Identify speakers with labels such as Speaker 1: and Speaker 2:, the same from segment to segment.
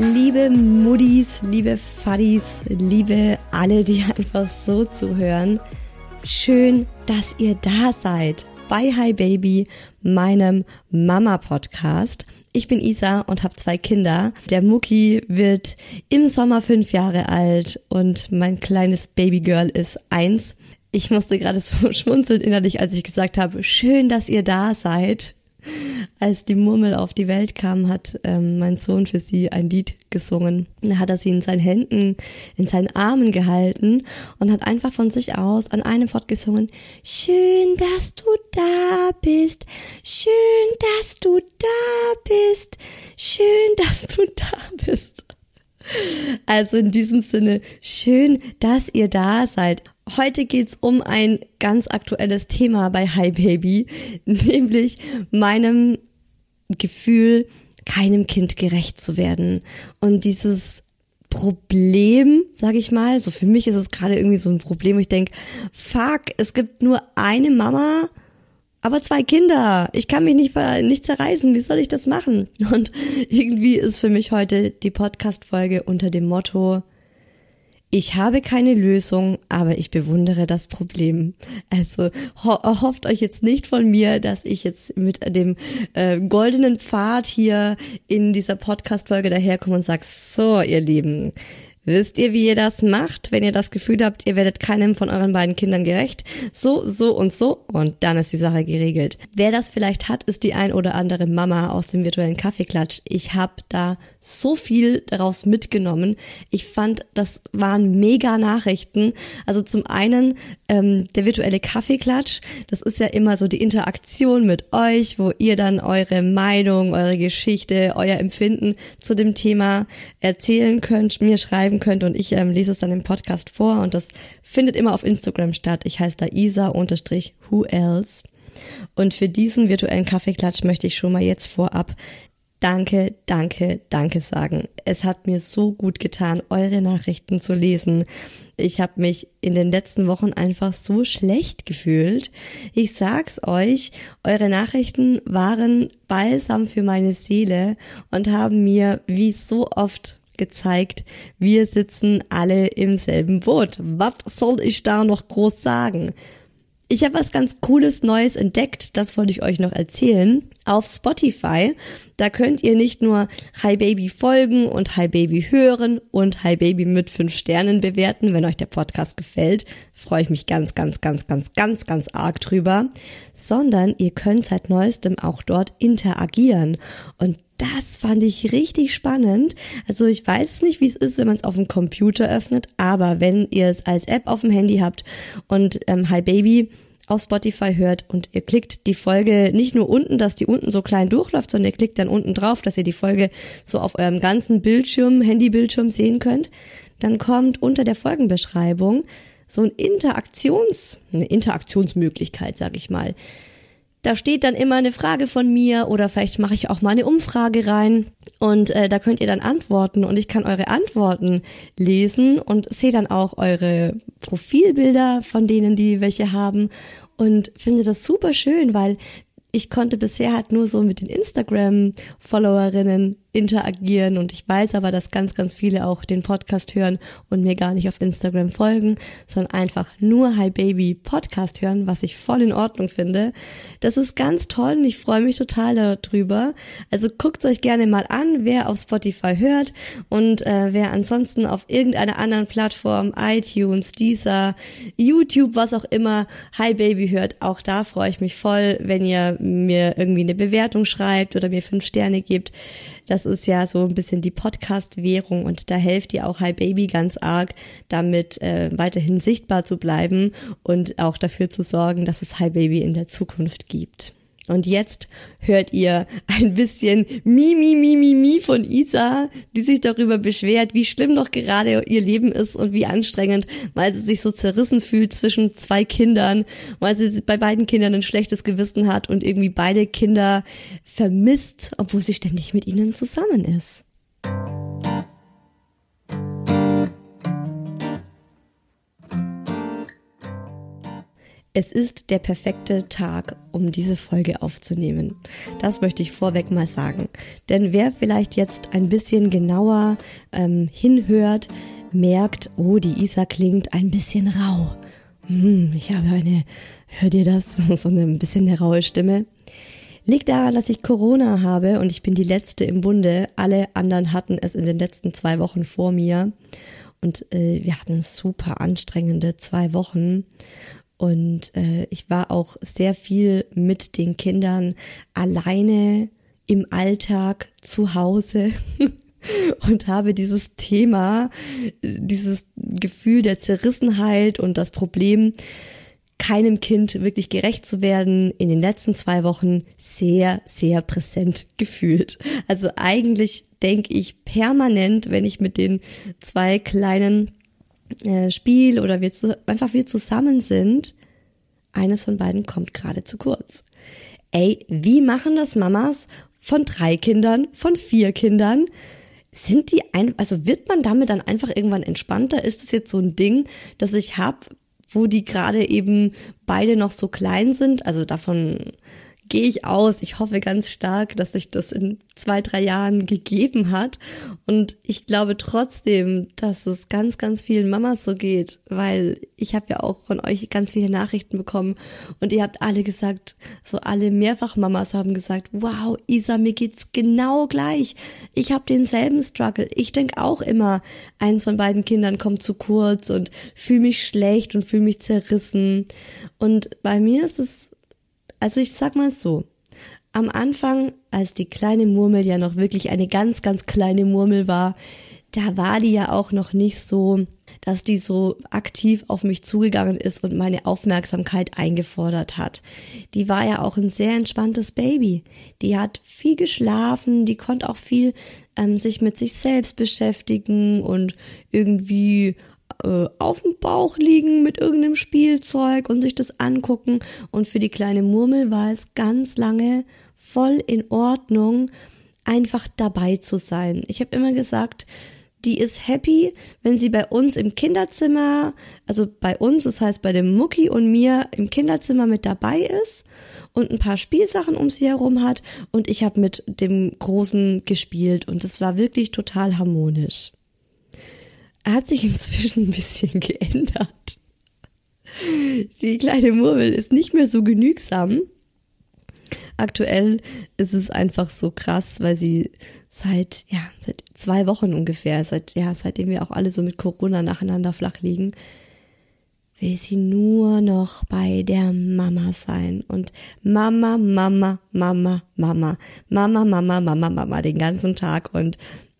Speaker 1: Liebe Muddis, liebe Fadis, liebe alle, die einfach so zuhören. Schön, dass ihr da seid bei Hi Baby, meinem Mama-Podcast. Ich bin Isa und habe zwei Kinder. Der Mucki wird im Sommer fünf Jahre alt und mein kleines Babygirl ist eins. Ich musste gerade so schmunzeln innerlich, als ich gesagt habe, schön, dass ihr da seid. Als die Murmel auf die Welt kam, hat ähm, mein Sohn für sie ein Lied gesungen. Da hat er sie in seinen Händen, in seinen Armen gehalten und hat einfach von sich aus an einem Fort gesungen. Schön, dass du da bist. Schön, dass du da bist. Schön, dass du da bist. Also in diesem Sinne, schön, dass ihr da seid. Heute geht's um ein ganz aktuelles Thema bei Hi Baby, nämlich meinem Gefühl, keinem Kind gerecht zu werden. Und dieses Problem, sage ich mal, so für mich ist es gerade irgendwie so ein Problem, wo ich denke, fuck, es gibt nur eine Mama, aber zwei Kinder. Ich kann mich nicht, nicht zerreißen. Wie soll ich das machen? Und irgendwie ist für mich heute die Podcast-Folge unter dem Motto, ich habe keine Lösung, aber ich bewundere das Problem. Also ho hofft euch jetzt nicht von mir, dass ich jetzt mit dem äh, goldenen Pfad hier in dieser Podcast-Folge daherkomme und sag, so ihr Lieben, Wisst ihr, wie ihr das macht, wenn ihr das Gefühl habt, ihr werdet keinem von euren beiden Kindern gerecht? So, so und so und dann ist die Sache geregelt. Wer das vielleicht hat, ist die ein oder andere Mama aus dem virtuellen Kaffeeklatsch. Ich habe da so viel daraus mitgenommen. Ich fand, das waren mega Nachrichten. Also zum einen ähm, der virtuelle Kaffeeklatsch, das ist ja immer so die Interaktion mit euch, wo ihr dann eure Meinung, eure Geschichte, euer Empfinden zu dem Thema erzählen könnt, mir schreiben schreiben könnt und ich ähm, lese es dann im Podcast vor und das findet immer auf Instagram statt. Ich heiße da Isa-Who Else. Und für diesen virtuellen Kaffeeklatsch möchte ich schon mal jetzt vorab Danke, danke, danke sagen. Es hat mir so gut getan, eure Nachrichten zu lesen. Ich habe mich in den letzten Wochen einfach so schlecht gefühlt. Ich sag's euch, eure Nachrichten waren balsam für meine Seele und haben mir wie so oft gezeigt, wir sitzen alle im selben Boot. Was soll ich da noch groß sagen? Ich habe was ganz Cooles Neues entdeckt, das wollte ich euch noch erzählen. Auf Spotify, da könnt ihr nicht nur Hi Baby folgen und Hi Baby hören und Hi Baby mit fünf Sternen bewerten, wenn euch der Podcast gefällt. Freue ich mich ganz, ganz, ganz, ganz, ganz, ganz arg drüber. Sondern ihr könnt seit neuestem auch dort interagieren. Und das fand ich richtig spannend. Also ich weiß nicht, wie es ist, wenn man es auf dem Computer öffnet, aber wenn ihr es als App auf dem Handy habt und ähm, Hi Baby auf Spotify hört und ihr klickt die Folge nicht nur unten, dass die unten so klein durchläuft, sondern ihr klickt dann unten drauf, dass ihr die Folge so auf eurem ganzen Bildschirm, Handybildschirm sehen könnt, dann kommt unter der Folgenbeschreibung so ein Interaktions, eine Interaktionsmöglichkeit, sag ich mal. Da steht dann immer eine Frage von mir oder vielleicht mache ich auch mal eine Umfrage rein und äh, da könnt ihr dann antworten und ich kann eure Antworten lesen und sehe dann auch eure Profilbilder von denen, die welche haben und finde das super schön, weil ich konnte bisher halt nur so mit den Instagram-Followerinnen interagieren und ich weiß aber, dass ganz, ganz viele auch den Podcast hören und mir gar nicht auf Instagram folgen, sondern einfach nur Hi Baby Podcast hören, was ich voll in Ordnung finde. Das ist ganz toll und ich freue mich total darüber. Also guckt euch gerne mal an, wer auf Spotify hört und äh, wer ansonsten auf irgendeiner anderen Plattform, iTunes, Deezer, YouTube, was auch immer, Hi Baby hört. Auch da freue ich mich voll, wenn ihr mir irgendwie eine Bewertung schreibt oder mir fünf Sterne gebt. Das ist ja so ein bisschen die Podcast-Währung und da helft ihr auch Hi Baby ganz arg, damit äh, weiterhin sichtbar zu bleiben und auch dafür zu sorgen, dass es Hi Baby in der Zukunft gibt. Und jetzt hört ihr ein bisschen Mi, Mi, Mi, Mi, Mi von Isa, die sich darüber beschwert, wie schlimm doch gerade ihr Leben ist und wie anstrengend, weil sie sich so zerrissen fühlt zwischen zwei Kindern, weil sie bei beiden Kindern ein schlechtes Gewissen hat und irgendwie beide Kinder vermisst, obwohl sie ständig mit ihnen zusammen ist. Es ist der perfekte Tag, um diese Folge aufzunehmen. Das möchte ich vorweg mal sagen. Denn wer vielleicht jetzt ein bisschen genauer ähm, hinhört, merkt, oh, die Isa klingt ein bisschen rau. Hm, ich habe eine, hört ihr das? So eine ein bisschen eine raue Stimme. Liegt daran, dass ich Corona habe und ich bin die letzte im Bunde. Alle anderen hatten es in den letzten zwei Wochen vor mir. Und äh, wir hatten super anstrengende zwei Wochen. Und äh, ich war auch sehr viel mit den Kindern alleine im Alltag zu Hause und habe dieses Thema, dieses Gefühl der Zerrissenheit und das Problem, keinem Kind wirklich gerecht zu werden, in den letzten zwei Wochen sehr, sehr präsent gefühlt. Also eigentlich denke ich permanent, wenn ich mit den zwei kleinen äh, Spiel oder wir zu, einfach wir zusammen sind, eines von beiden kommt gerade zu kurz. Ey, wie machen das Mamas von drei Kindern, von vier Kindern? Sind die ein, also wird man damit dann einfach irgendwann entspannter? Ist es jetzt so ein Ding, das ich habe, wo die gerade eben beide noch so klein sind? Also davon gehe ich aus. Ich hoffe ganz stark, dass sich das in zwei, drei Jahren gegeben hat. Und ich glaube trotzdem, dass es ganz, ganz vielen Mamas so geht, weil ich habe ja auch von euch ganz viele Nachrichten bekommen und ihr habt alle gesagt, so alle Mehrfachmamas haben gesagt, wow, Isa, mir geht's genau gleich. Ich habe denselben Struggle. Ich denk auch immer, eins von beiden Kindern kommt zu kurz und fühle mich schlecht und fühle mich zerrissen. Und bei mir ist es also ich sag mal so, am Anfang, als die kleine Murmel ja noch wirklich eine ganz, ganz kleine Murmel war, da war die ja auch noch nicht so, dass die so aktiv auf mich zugegangen ist und meine Aufmerksamkeit eingefordert hat. Die war ja auch ein sehr entspanntes Baby. Die hat viel geschlafen, die konnte auch viel ähm, sich mit sich selbst beschäftigen und irgendwie äh, auf dem Bauch liegen mit irgendeinem Spielzeug und sich das angucken. Und für die kleine Murmel war es ganz lange voll in Ordnung, einfach dabei zu sein. Ich habe immer gesagt, die ist happy, wenn sie bei uns im Kinderzimmer, also bei uns, das heißt bei dem Mucki und mir im Kinderzimmer mit dabei ist und ein paar Spielsachen um sie herum hat und ich habe mit dem Großen gespielt und es war wirklich total harmonisch hat sich inzwischen ein bisschen geändert. Die kleine Murmel ist nicht mehr so genügsam. Aktuell ist es einfach so krass, weil sie seit, ja, seit zwei Wochen ungefähr, seit, ja, seitdem wir auch alle so mit Corona nacheinander flach liegen, will sie nur noch bei der Mama sein. Und Mama, Mama, Mama, Mama, Mama, Mama, Mama, Mama den ganzen Tag. Und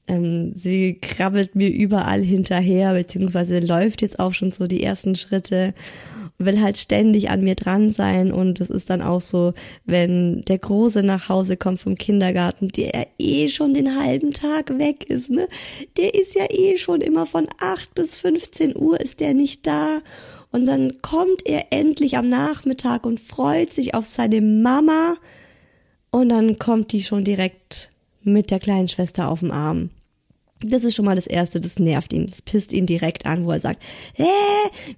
Speaker 1: ähm, sie krabbelt mir überall hinterher, beziehungsweise läuft jetzt auch schon so die ersten Schritte will halt ständig an mir dran sein und es ist dann auch so, wenn der Große nach Hause kommt vom Kindergarten, der eh schon den halben Tag weg ist, ne? Der ist ja eh schon immer von acht bis 15 Uhr ist der nicht da und dann kommt er endlich am Nachmittag und freut sich auf seine Mama und dann kommt die schon direkt mit der kleinen Schwester auf dem Arm. Das ist schon mal das Erste, das nervt ihn, das pisst ihn direkt an, wo er sagt, hä,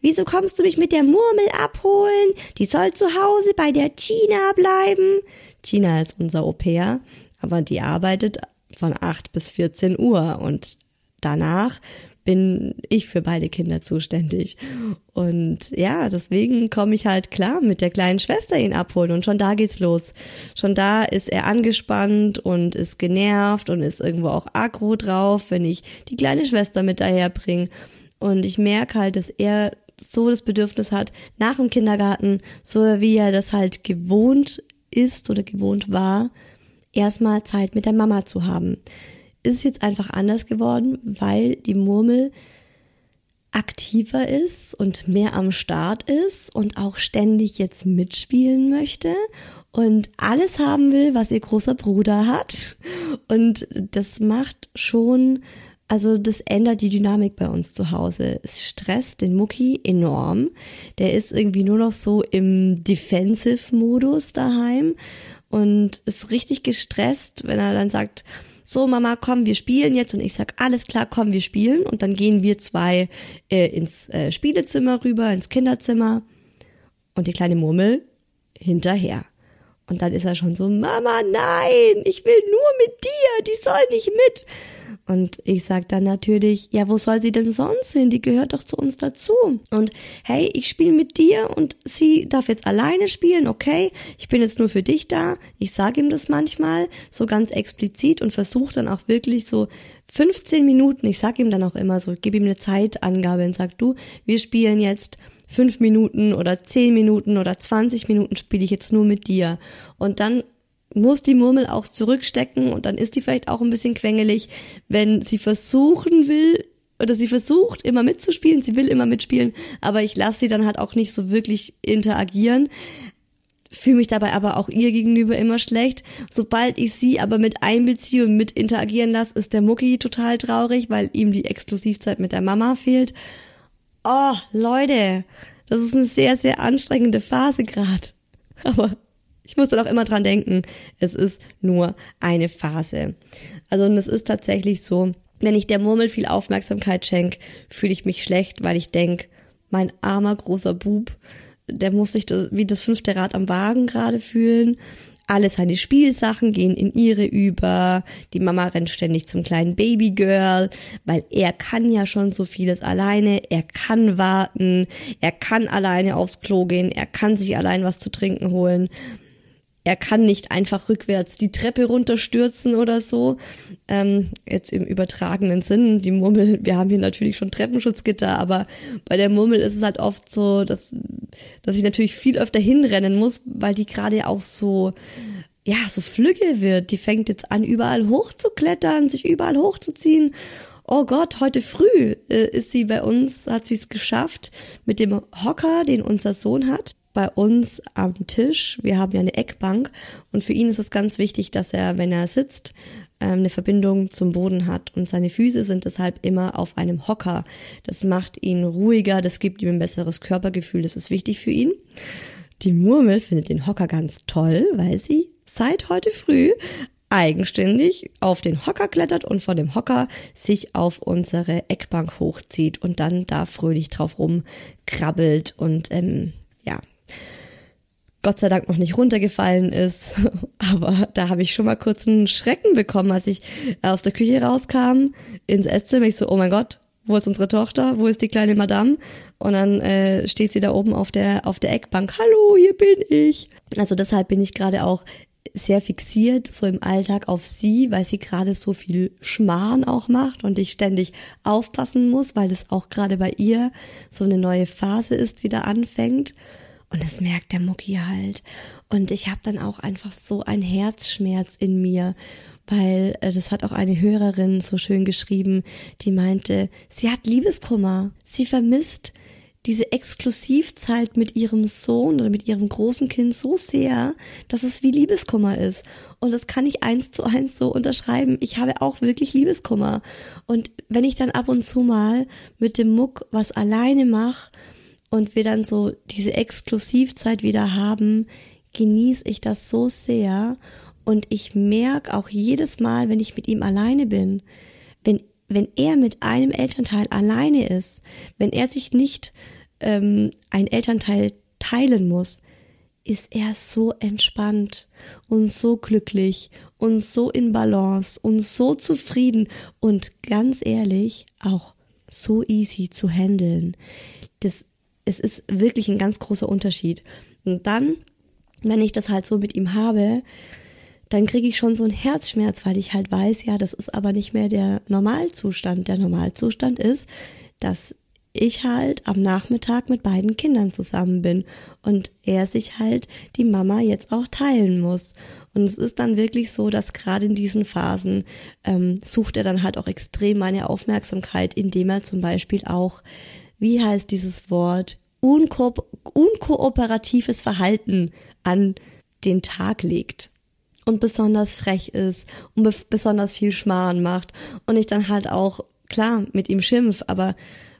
Speaker 1: wieso kommst du mich mit der Murmel abholen? Die soll zu Hause bei der China bleiben. China ist unser Au pair, aber die arbeitet von 8 bis 14 Uhr und danach bin ich für beide Kinder zuständig. Und ja, deswegen komme ich halt klar mit der kleinen Schwester ihn abholen und schon da geht's los. Schon da ist er angespannt und ist genervt und ist irgendwo auch aggro drauf, wenn ich die kleine Schwester mit daher bringe. Und ich merke halt, dass er so das Bedürfnis hat, nach dem Kindergarten, so wie er das halt gewohnt ist oder gewohnt war, erstmal Zeit mit der Mama zu haben ist jetzt einfach anders geworden, weil die Murmel aktiver ist und mehr am Start ist und auch ständig jetzt mitspielen möchte und alles haben will, was ihr großer Bruder hat. Und das macht schon, also das ändert die Dynamik bei uns zu Hause. Es stresst den Mucki enorm. Der ist irgendwie nur noch so im Defensive-Modus daheim und ist richtig gestresst, wenn er dann sagt, so Mama, komm, wir spielen jetzt und ich sag, alles klar, komm, wir spielen und dann gehen wir zwei äh, ins äh, Spielezimmer rüber, ins Kinderzimmer und die kleine Murmel hinterher. Und dann ist er schon so, Mama, nein, ich will nur mit dir, die soll nicht mit. Und ich sag dann natürlich, ja, wo soll sie denn sonst hin? Die gehört doch zu uns dazu. Und hey, ich spiele mit dir und sie darf jetzt alleine spielen, okay? Ich bin jetzt nur für dich da. Ich sage ihm das manchmal so ganz explizit und versuche dann auch wirklich so 15 Minuten, ich sag ihm dann auch immer so, gib ihm eine Zeitangabe und sag du, wir spielen jetzt fünf Minuten oder zehn Minuten oder 20 Minuten spiele ich jetzt nur mit dir. Und dann muss die Murmel auch zurückstecken und dann ist die vielleicht auch ein bisschen quengelig, wenn sie versuchen will oder sie versucht immer mitzuspielen, sie will immer mitspielen, aber ich lasse sie dann halt auch nicht so wirklich interagieren. Fühle mich dabei aber auch ihr gegenüber immer schlecht. Sobald ich sie aber mit einbeziehe und mit interagieren lasse, ist der Mucki total traurig, weil ihm die Exklusivzeit mit der Mama fehlt. Oh, Leute, das ist eine sehr, sehr anstrengende Phase gerade. Aber ich muss dann auch immer dran denken, es ist nur eine Phase. Also und es ist tatsächlich so, wenn ich der Murmel viel Aufmerksamkeit schenke, fühle ich mich schlecht, weil ich denk, mein armer großer Bub, der muss sich das, wie das fünfte Rad am Wagen gerade fühlen. Alle seine Spielsachen gehen in ihre über. Die Mama rennt ständig zum kleinen Babygirl, weil er kann ja schon so vieles alleine. Er kann warten. Er kann alleine aufs Klo gehen. Er kann sich allein was zu trinken holen er kann nicht einfach rückwärts die Treppe runterstürzen oder so. Ähm, jetzt im übertragenen Sinn, die Murmel, wir haben hier natürlich schon Treppenschutzgitter, aber bei der Murmel ist es halt oft so, dass, dass ich natürlich viel öfter hinrennen muss, weil die gerade auch so, ja, so flügge wird. Die fängt jetzt an, überall hochzuklettern, sich überall hochzuziehen. Oh Gott, heute früh äh, ist sie bei uns, hat sie es geschafft, mit dem Hocker, den unser Sohn hat, bei uns am Tisch. Wir haben ja eine Eckbank und für ihn ist es ganz wichtig, dass er, wenn er sitzt, ähm, eine Verbindung zum Boden hat und seine Füße sind deshalb immer auf einem Hocker. Das macht ihn ruhiger, das gibt ihm ein besseres Körpergefühl, das ist wichtig für ihn. Die Murmel findet den Hocker ganz toll, weil sie seit heute früh eigenständig auf den Hocker klettert und von dem Hocker sich auf unsere Eckbank hochzieht und dann da fröhlich drauf rumkrabbelt und ähm, Gott sei Dank noch nicht runtergefallen ist. Aber da habe ich schon mal kurz einen Schrecken bekommen, als ich aus der Küche rauskam ins Esszimmer. Ich so, oh mein Gott, wo ist unsere Tochter, wo ist die kleine Madame? Und dann äh, steht sie da oben auf der, auf der Eckbank, hallo, hier bin ich. Also deshalb bin ich gerade auch sehr fixiert so im Alltag auf sie, weil sie gerade so viel Schmarrn auch macht und ich ständig aufpassen muss, weil es auch gerade bei ihr so eine neue Phase ist, die da anfängt. Und das merkt der Mucki halt. Und ich habe dann auch einfach so ein Herzschmerz in mir, weil äh, das hat auch eine Hörerin so schön geschrieben, die meinte, sie hat Liebeskummer. Sie vermisst diese Exklusivzeit mit ihrem Sohn oder mit ihrem großen Kind so sehr, dass es wie Liebeskummer ist. Und das kann ich eins zu eins so unterschreiben. Ich habe auch wirklich Liebeskummer. Und wenn ich dann ab und zu mal mit dem Muck was alleine mache und wir dann so diese Exklusivzeit wieder haben, genieße ich das so sehr. Und ich merke auch jedes Mal, wenn ich mit ihm alleine bin, wenn wenn er mit einem Elternteil alleine ist, wenn er sich nicht ähm, ein Elternteil teilen muss, ist er so entspannt und so glücklich und so in Balance und so zufrieden und ganz ehrlich auch so easy zu handeln. Das, es ist wirklich ein ganz großer Unterschied. Und dann, wenn ich das halt so mit ihm habe, dann kriege ich schon so einen Herzschmerz, weil ich halt weiß, ja, das ist aber nicht mehr der Normalzustand. Der Normalzustand ist, dass ich halt am Nachmittag mit beiden Kindern zusammen bin und er sich halt die Mama jetzt auch teilen muss. Und es ist dann wirklich so, dass gerade in diesen Phasen ähm, sucht er dann halt auch extrem meine Aufmerksamkeit, indem er zum Beispiel auch, wie heißt dieses Wort, unko unkooperatives Verhalten an den Tag legt und besonders frech ist und be besonders viel Schmarrn macht und ich dann halt auch klar mit ihm schimpf, aber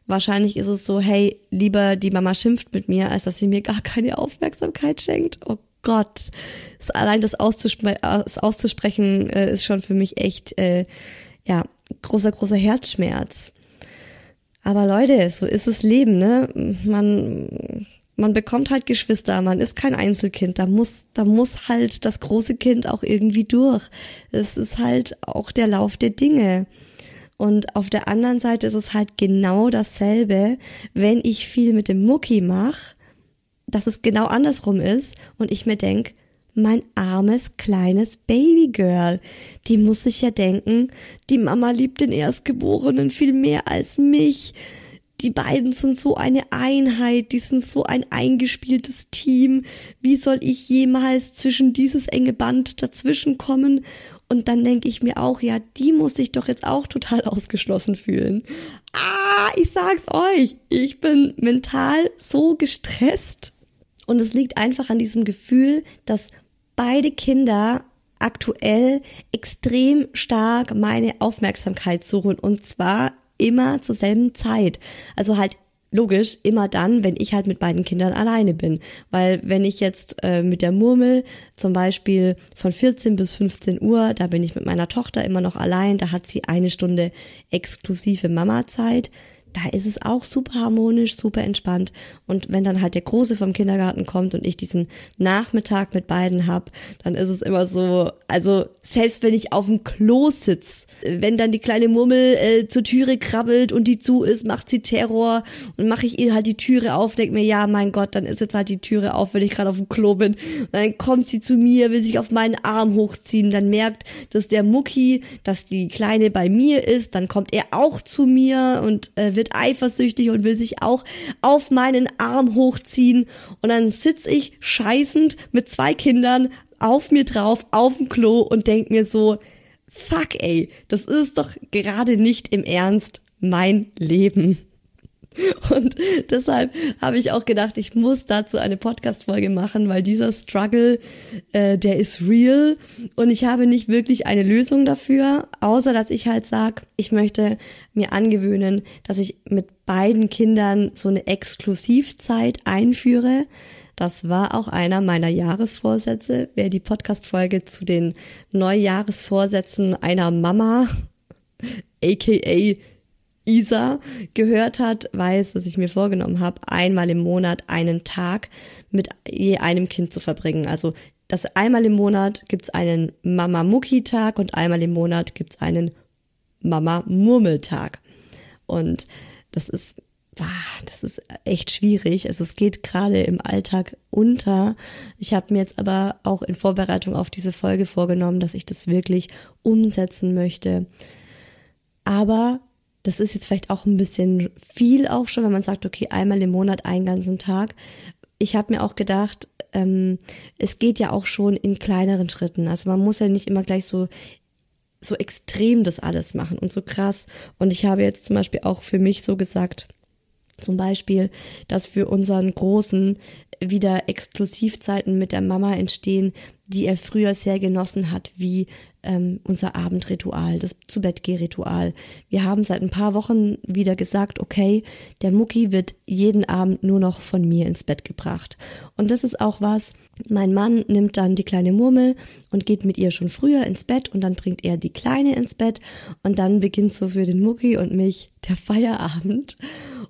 Speaker 1: wahrscheinlich ist es so, hey, lieber die Mama schimpft mit mir, als dass sie mir gar keine Aufmerksamkeit schenkt. Oh Gott, allein das, auszuspre das auszusprechen äh, ist schon für mich echt, äh, ja, großer, großer Herzschmerz. Aber Leute, so ist das Leben, ne? Man man bekommt halt Geschwister, man ist kein Einzelkind, da muss, da muss halt das große Kind auch irgendwie durch. Es ist halt auch der Lauf der Dinge. Und auf der anderen Seite ist es halt genau dasselbe, wenn ich viel mit dem Mucki mache, dass es genau andersrum ist und ich mir denk, mein armes kleines Babygirl, die muss sich ja denken, die Mama liebt den Erstgeborenen viel mehr als mich die beiden sind so eine Einheit, die sind so ein eingespieltes Team. Wie soll ich jemals zwischen dieses enge Band dazwischen kommen? Und dann denke ich mir auch, ja, die muss sich doch jetzt auch total ausgeschlossen fühlen. Ah, ich sag's euch, ich bin mental so gestresst. Und es liegt einfach an diesem Gefühl, dass beide Kinder aktuell extrem stark meine Aufmerksamkeit suchen. Und zwar immer zur selben Zeit. Also halt logisch immer dann, wenn ich halt mit beiden Kindern alleine bin. Weil wenn ich jetzt äh, mit der Murmel zum Beispiel von 14 bis 15 Uhr, da bin ich mit meiner Tochter immer noch allein, da hat sie eine Stunde exklusive Mama-Zeit da ist es auch super harmonisch, super entspannt. Und wenn dann halt der Große vom Kindergarten kommt und ich diesen Nachmittag mit beiden hab, dann ist es immer so, also selbst wenn ich auf dem Klo sitz, wenn dann die kleine Murmel äh, zur Türe krabbelt und die zu ist, macht sie Terror und mache ich ihr halt die Türe auf, denk mir, ja, mein Gott, dann ist jetzt halt die Türe auf, wenn ich gerade auf dem Klo bin. Und dann kommt sie zu mir, will sich auf meinen Arm hochziehen, dann merkt, dass der Mucki, dass die Kleine bei mir ist, dann kommt er auch zu mir und äh, wird eifersüchtig und will sich auch auf meinen Arm hochziehen. Und dann sitz ich scheißend mit zwei Kindern auf mir drauf, auf dem Klo und denk mir so, fuck ey, das ist doch gerade nicht im Ernst mein Leben. Und deshalb habe ich auch gedacht, ich muss dazu eine Podcast-Folge machen, weil dieser Struggle, äh, der ist real und ich habe nicht wirklich eine Lösung dafür, außer dass ich halt sag, ich möchte mir angewöhnen, dass ich mit beiden Kindern so eine Exklusivzeit einführe. Das war auch einer meiner Jahresvorsätze. Wer die Podcast-Folge zu den Neujahresvorsätzen einer Mama, aka Isa gehört hat, weiß, dass ich mir vorgenommen habe, einmal im Monat einen Tag mit je einem Kind zu verbringen. Also das einmal im Monat gibt's einen Mama Mucki Tag und einmal im Monat gibt's einen Mama Murmeltag. Und das ist, das ist echt schwierig. Also es geht gerade im Alltag unter. Ich habe mir jetzt aber auch in Vorbereitung auf diese Folge vorgenommen, dass ich das wirklich umsetzen möchte. Aber das ist jetzt vielleicht auch ein bisschen viel auch schon, wenn man sagt, okay, einmal im Monat einen ganzen Tag. Ich habe mir auch gedacht, ähm, es geht ja auch schon in kleineren Schritten. Also man muss ja nicht immer gleich so so extrem das alles machen und so krass. Und ich habe jetzt zum Beispiel auch für mich so gesagt, zum Beispiel, dass für unseren Großen wieder Exklusivzeiten mit der Mama entstehen, die er früher sehr genossen hat, wie ähm, unser Abendritual, das Zu-Bett-Geh-Ritual. Wir haben seit ein paar Wochen wieder gesagt, okay, der Mucki wird jeden Abend nur noch von mir ins Bett gebracht. Und das ist auch was, mein Mann nimmt dann die kleine Murmel und geht mit ihr schon früher ins Bett und dann bringt er die Kleine ins Bett und dann beginnt so für den Mucki und mich der Feierabend.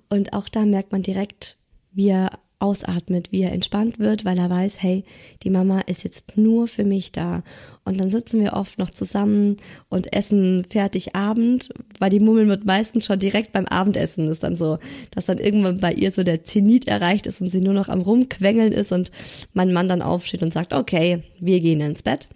Speaker 1: Und auch da merkt man direkt, wie er ausatmet, wie er entspannt wird, weil er weiß, hey, die Mama ist jetzt nur für mich da. Und dann sitzen wir oft noch zusammen und essen fertig Abend, weil die Mummel wird meistens schon direkt beim Abendessen ist dann so, dass dann irgendwann bei ihr so der Zenit erreicht ist und sie nur noch am rumquengeln ist und mein Mann dann aufsteht und sagt, okay, wir gehen ins Bett.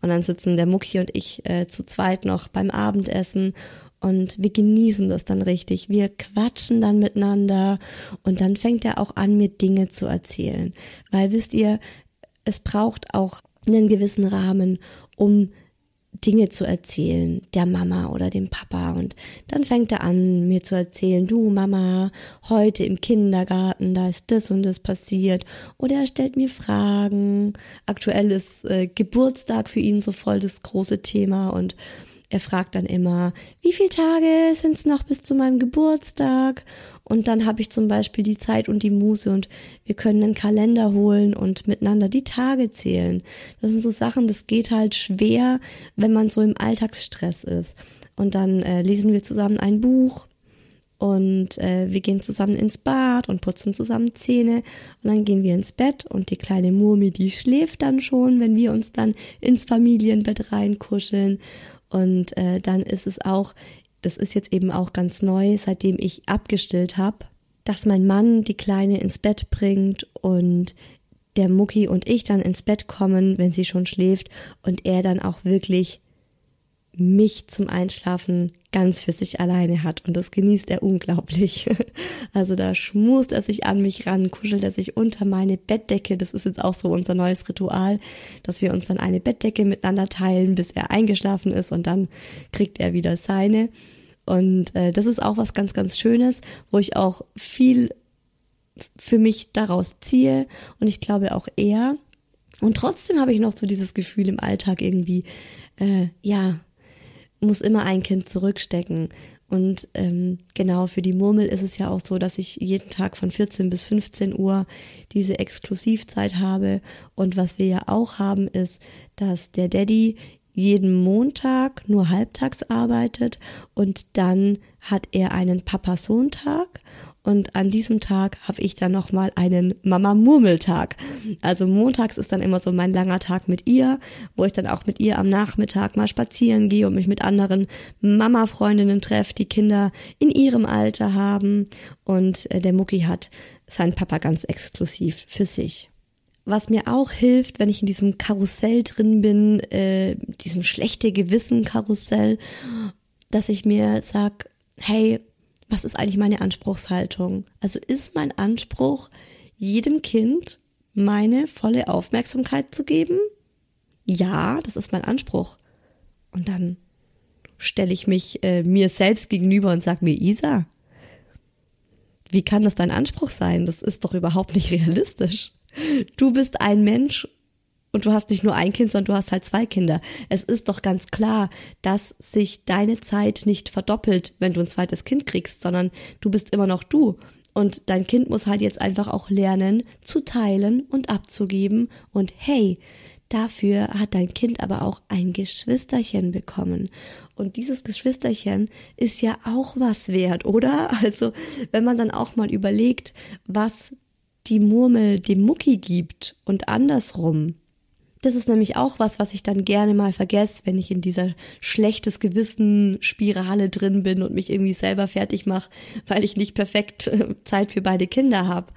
Speaker 1: Und dann sitzen der Mucki und ich äh, zu zweit noch beim Abendessen und wir genießen das dann richtig. Wir quatschen dann miteinander und dann fängt er auch an, mir Dinge zu erzählen. Weil wisst ihr, es braucht auch einen gewissen Rahmen, um Dinge zu erzählen, der Mama oder dem Papa. Und dann fängt er an, mir zu erzählen, du Mama, heute im Kindergarten, da ist das und das passiert. Oder er stellt mir Fragen. Aktuell ist äh, Geburtstag für ihn so voll das große Thema und er fragt dann immer, wie viele Tage sind es noch bis zu meinem Geburtstag? Und dann habe ich zum Beispiel die Zeit und die Muse und wir können einen Kalender holen und miteinander die Tage zählen. Das sind so Sachen, das geht halt schwer, wenn man so im Alltagsstress ist. Und dann äh, lesen wir zusammen ein Buch und äh, wir gehen zusammen ins Bad und putzen zusammen Zähne und dann gehen wir ins Bett und die kleine Murmi, die schläft dann schon, wenn wir uns dann ins Familienbett reinkuscheln und äh, dann ist es auch, das ist jetzt eben auch ganz neu, seitdem ich abgestillt habe, dass mein Mann die Kleine ins Bett bringt und der Mucki und ich dann ins Bett kommen, wenn sie schon schläft und er dann auch wirklich mich zum Einschlafen ganz für sich alleine hat und das genießt er unglaublich. Also da schmust er sich an mich ran, kuschelt er sich unter meine Bettdecke. Das ist jetzt auch so unser neues Ritual, dass wir uns dann eine Bettdecke miteinander teilen, bis er eingeschlafen ist und dann kriegt er wieder seine. Und äh, das ist auch was ganz, ganz Schönes, wo ich auch viel für mich daraus ziehe und ich glaube auch er. Und trotzdem habe ich noch so dieses Gefühl im Alltag irgendwie, äh, ja, muss immer ein Kind zurückstecken. Und ähm, genau für die Murmel ist es ja auch so, dass ich jeden Tag von 14 bis 15 Uhr diese Exklusivzeit habe. Und was wir ja auch haben, ist, dass der Daddy jeden Montag nur halbtags arbeitet und dann hat er einen Papa-Sohn-Tag und an diesem Tag habe ich dann nochmal einen Mama-Murmeltag. Also montags ist dann immer so mein langer Tag mit ihr, wo ich dann auch mit ihr am Nachmittag mal spazieren gehe und mich mit anderen Mama-Freundinnen treffe, die Kinder in ihrem Alter haben. Und äh, der Mucki hat seinen Papa ganz exklusiv für sich. Was mir auch hilft, wenn ich in diesem Karussell drin bin, äh, diesem schlechte Gewissen-Karussell, dass ich mir sag, hey, was ist eigentlich meine Anspruchshaltung? Also ist mein Anspruch, jedem Kind meine volle Aufmerksamkeit zu geben? Ja, das ist mein Anspruch. Und dann stelle ich mich äh, mir selbst gegenüber und sage mir, Isa, wie kann das dein Anspruch sein? Das ist doch überhaupt nicht realistisch. Du bist ein Mensch und du hast nicht nur ein Kind, sondern du hast halt zwei Kinder. Es ist doch ganz klar, dass sich deine Zeit nicht verdoppelt, wenn du ein zweites Kind kriegst, sondern du bist immer noch du. Und dein Kind muss halt jetzt einfach auch lernen, zu teilen und abzugeben. Und hey, dafür hat dein Kind aber auch ein Geschwisterchen bekommen. Und dieses Geschwisterchen ist ja auch was wert, oder? Also, wenn man dann auch mal überlegt, was die Murmel dem Mucki gibt und andersrum, Das ist nämlich auch was, was ich dann gerne mal vergesse, wenn ich in dieser schlechtes Gewissen Spirale drin bin und mich irgendwie selber fertig mache, weil ich nicht perfekt äh, Zeit für beide Kinder habe.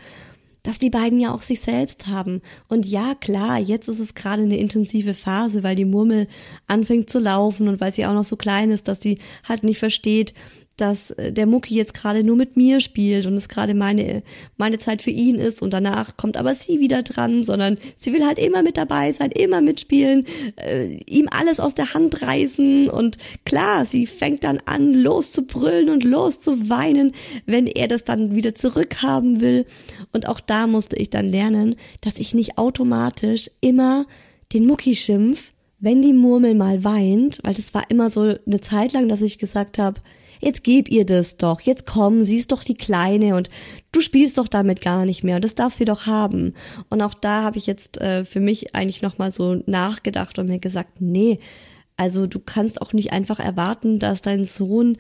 Speaker 1: Dass die beiden ja auch sich selbst haben. Und ja, klar, jetzt ist es gerade eine intensive Phase, weil die Murmel anfängt zu laufen und weil sie auch noch so klein ist, dass sie halt nicht versteht, dass äh, der Mucki jetzt gerade nur mit mir spielt und es gerade meine, meine Zeit für ihn ist und danach kommt aber sie wieder dran, sondern sie will halt immer mit dabei sein, immer mitspielen, äh, ihm alles aus der Hand reißen und klar, sie fängt dann an, loszubrüllen und loszuweinen, wenn er das dann wieder zurückhaben will. Und auch da musste ich dann lernen, dass ich nicht automatisch immer den Mucki schimpf, wenn die Murmel mal weint, weil das war immer so eine Zeit lang, dass ich gesagt habe, jetzt gib ihr das doch, jetzt komm, sie ist doch die Kleine und du spielst doch damit gar nicht mehr und das darf sie doch haben. Und auch da habe ich jetzt äh, für mich eigentlich nochmal so nachgedacht und mir gesagt, nee, also du kannst auch nicht einfach erwarten, dass dein Sohn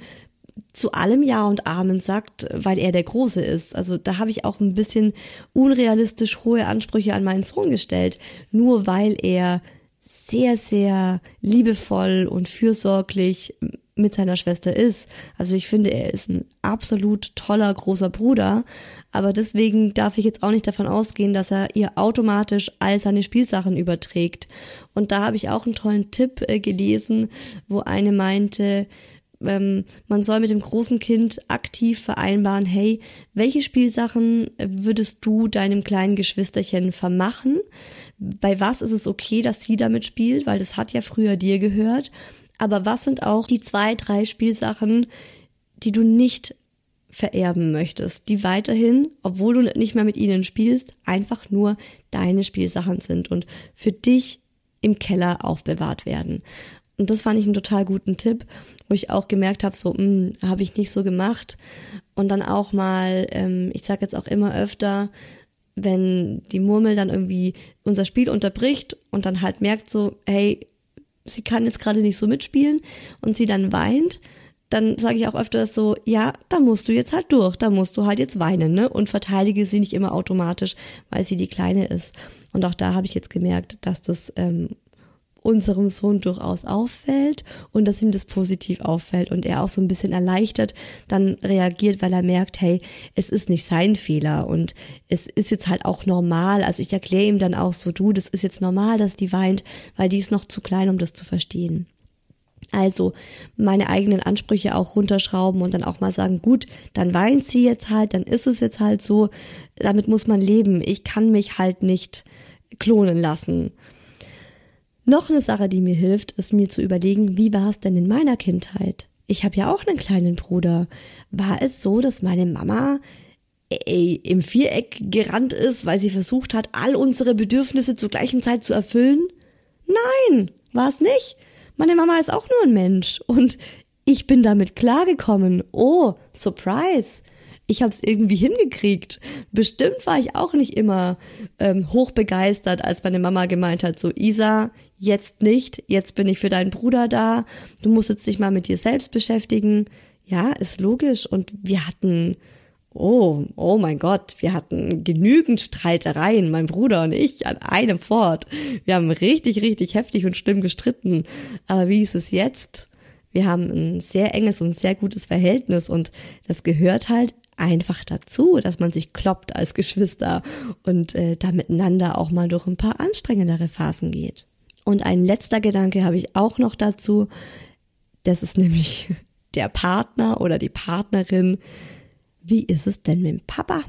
Speaker 1: zu allem Ja und Amen sagt, weil er der Große ist. Also da habe ich auch ein bisschen unrealistisch hohe Ansprüche an meinen Sohn gestellt, nur weil er sehr, sehr liebevoll und fürsorglich mit seiner Schwester ist. Also ich finde, er ist ein absolut toller großer Bruder, aber deswegen darf ich jetzt auch nicht davon ausgehen, dass er ihr automatisch all seine Spielsachen überträgt. Und da habe ich auch einen tollen Tipp äh, gelesen, wo eine meinte, ähm, man soll mit dem großen Kind aktiv vereinbaren, hey, welche Spielsachen würdest du deinem kleinen Geschwisterchen vermachen? Bei was ist es okay, dass sie damit spielt, weil das hat ja früher dir gehört. Aber was sind auch die zwei, drei Spielsachen, die du nicht vererben möchtest, die weiterhin, obwohl du nicht mehr mit ihnen spielst, einfach nur deine Spielsachen sind und für dich im Keller aufbewahrt werden. Und das fand ich einen total guten Tipp, wo ich auch gemerkt habe, so hm, habe ich nicht so gemacht. Und dann auch mal, ähm, ich sage jetzt auch immer öfter, wenn die Murmel dann irgendwie unser Spiel unterbricht und dann halt merkt so, hey, sie kann jetzt gerade nicht so mitspielen und sie dann weint, dann sage ich auch öfters so, ja, da musst du jetzt halt durch, da musst du halt jetzt weinen, ne? Und verteidige sie nicht immer automatisch, weil sie die Kleine ist. Und auch da habe ich jetzt gemerkt, dass das ähm, unserem Sohn durchaus auffällt und dass ihm das positiv auffällt und er auch so ein bisschen erleichtert dann reagiert, weil er merkt, hey, es ist nicht sein Fehler und es ist jetzt halt auch normal. Also ich erkläre ihm dann auch so, du, das ist jetzt normal, dass die weint, weil die ist noch zu klein, um das zu verstehen. Also meine eigenen Ansprüche auch runterschrauben und dann auch mal sagen, gut, dann weint sie jetzt halt, dann ist es jetzt halt so, damit muss man leben. Ich kann mich halt nicht klonen lassen. Noch eine Sache, die mir hilft, ist mir zu überlegen, wie war es denn in meiner Kindheit? Ich habe ja auch einen kleinen Bruder. War es so, dass meine Mama ey, im Viereck gerannt ist, weil sie versucht hat, all unsere Bedürfnisse zur gleichen Zeit zu erfüllen? Nein, war es nicht. Meine Mama ist auch nur ein Mensch und ich bin damit klargekommen. Oh, Surprise ich habe es irgendwie hingekriegt. Bestimmt war ich auch nicht immer ähm, hochbegeistert, als meine Mama gemeint hat, so Isa, jetzt nicht, jetzt bin ich für deinen Bruder da, du musst jetzt dich mal mit dir selbst beschäftigen. Ja, ist logisch. Und wir hatten, oh, oh mein Gott, wir hatten genügend Streitereien, mein Bruder und ich, an einem Fort. Wir haben richtig, richtig heftig und schlimm gestritten. Aber wie ist es jetzt? Wir haben ein sehr enges und sehr gutes Verhältnis und das gehört halt einfach dazu, dass man sich kloppt als Geschwister und äh, da miteinander auch mal durch ein paar anstrengendere Phasen geht. Und ein letzter Gedanke habe ich auch noch dazu. Das ist nämlich der Partner oder die Partnerin. Wie ist es denn mit dem Papa?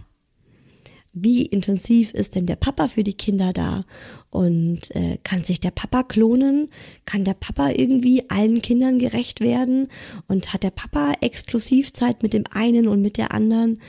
Speaker 1: wie intensiv ist denn der Papa für die Kinder da? Und äh, kann sich der Papa klonen? Kann der Papa irgendwie allen Kindern gerecht werden? Und hat der Papa Exklusivzeit mit dem einen und mit der anderen?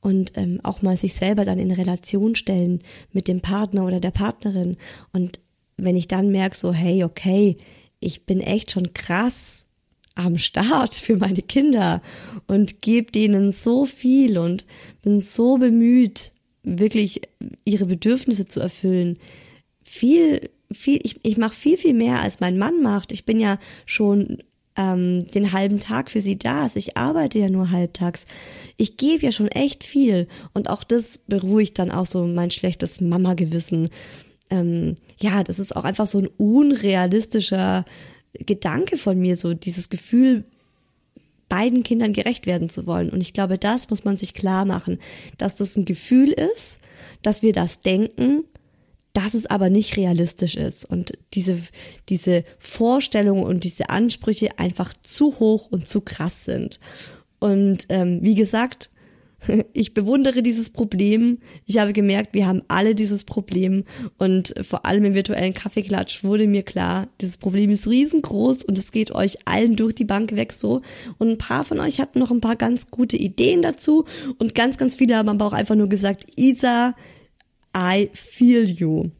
Speaker 1: Und ähm, auch mal sich selber dann in Relation stellen mit dem Partner oder der Partnerin. Und wenn ich dann merke, so, hey, okay, ich bin echt schon krass am Start für meine Kinder und gebe denen so viel und bin so bemüht, wirklich ihre Bedürfnisse zu erfüllen. Viel, viel, ich, ich mache viel, viel mehr, als mein Mann macht. Ich bin ja schon ähm, den halben Tag für sie da. Also ich arbeite ja nur halbtags. Ich gebe ja schon echt viel. Und auch das beruhigt dann auch so mein schlechtes Mama-Gewissen. Ähm, ja, das ist auch einfach so ein unrealistischer Gedanke von mir, so dieses Gefühl, beiden Kindern gerecht werden zu wollen. Und ich glaube, das muss man sich klar machen, dass das ein Gefühl ist, dass wir das denken, dass es aber nicht realistisch ist und diese, diese Vorstellungen und diese Ansprüche einfach zu hoch und zu krass sind. Und ähm, wie gesagt, ich bewundere dieses Problem. Ich habe gemerkt, wir haben alle dieses Problem und vor allem im virtuellen Kaffeeklatsch wurde mir klar, dieses Problem ist riesengroß und es geht euch allen durch die Bank weg so. Und ein paar von euch hatten noch ein paar ganz gute Ideen dazu und ganz, ganz viele haben aber auch einfach nur gesagt, Isa, I feel you.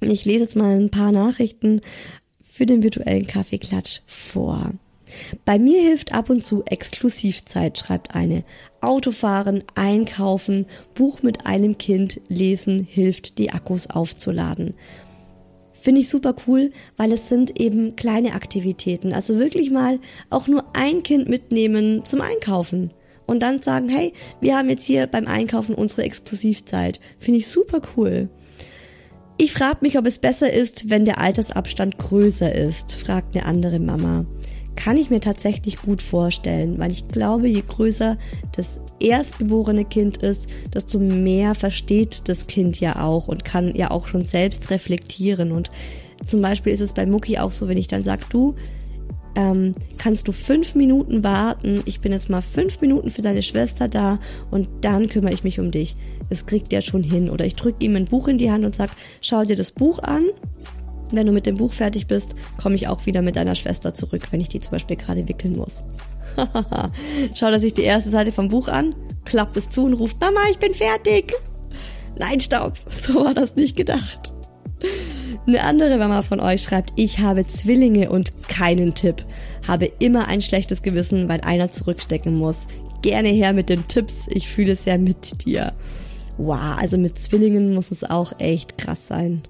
Speaker 1: Ich lese jetzt mal ein paar Nachrichten für den virtuellen Kaffeeklatsch vor. Bei mir hilft ab und zu Exklusivzeit, schreibt eine. Autofahren, einkaufen, Buch mit einem Kind lesen hilft, die Akkus aufzuladen. Finde ich super cool, weil es sind eben kleine Aktivitäten. Also wirklich mal auch nur ein Kind mitnehmen zum Einkaufen. Und dann sagen, hey, wir haben jetzt hier beim Einkaufen unsere Exklusivzeit. Finde ich super cool. Ich frage mich, ob es besser ist, wenn der Altersabstand größer ist, fragt eine andere Mama kann ich mir tatsächlich gut vorstellen, weil ich glaube, je größer das erstgeborene Kind ist, desto mehr versteht das Kind ja auch und kann ja auch schon selbst reflektieren. Und zum Beispiel ist es bei Mucki auch so, wenn ich dann sage, du, ähm, kannst du fünf Minuten warten, ich bin jetzt mal fünf Minuten für deine Schwester da und dann kümmere ich mich um dich. Es kriegt der schon hin. Oder ich drücke ihm ein Buch in die Hand und sag, schau dir das Buch an wenn du mit dem Buch fertig bist, komme ich auch wieder mit deiner Schwester zurück, wenn ich die zum Beispiel gerade wickeln muss. Schaut er sich die erste Seite vom Buch an, klappt es zu und ruft, Mama, ich bin fertig. Nein, Staub, so war das nicht gedacht. Eine andere Mama von euch schreibt, ich habe Zwillinge und keinen Tipp. Habe immer ein schlechtes Gewissen, weil einer zurückstecken muss. Gerne her mit den Tipps, ich fühle es ja mit dir. Wow, also mit Zwillingen muss es auch echt krass sein.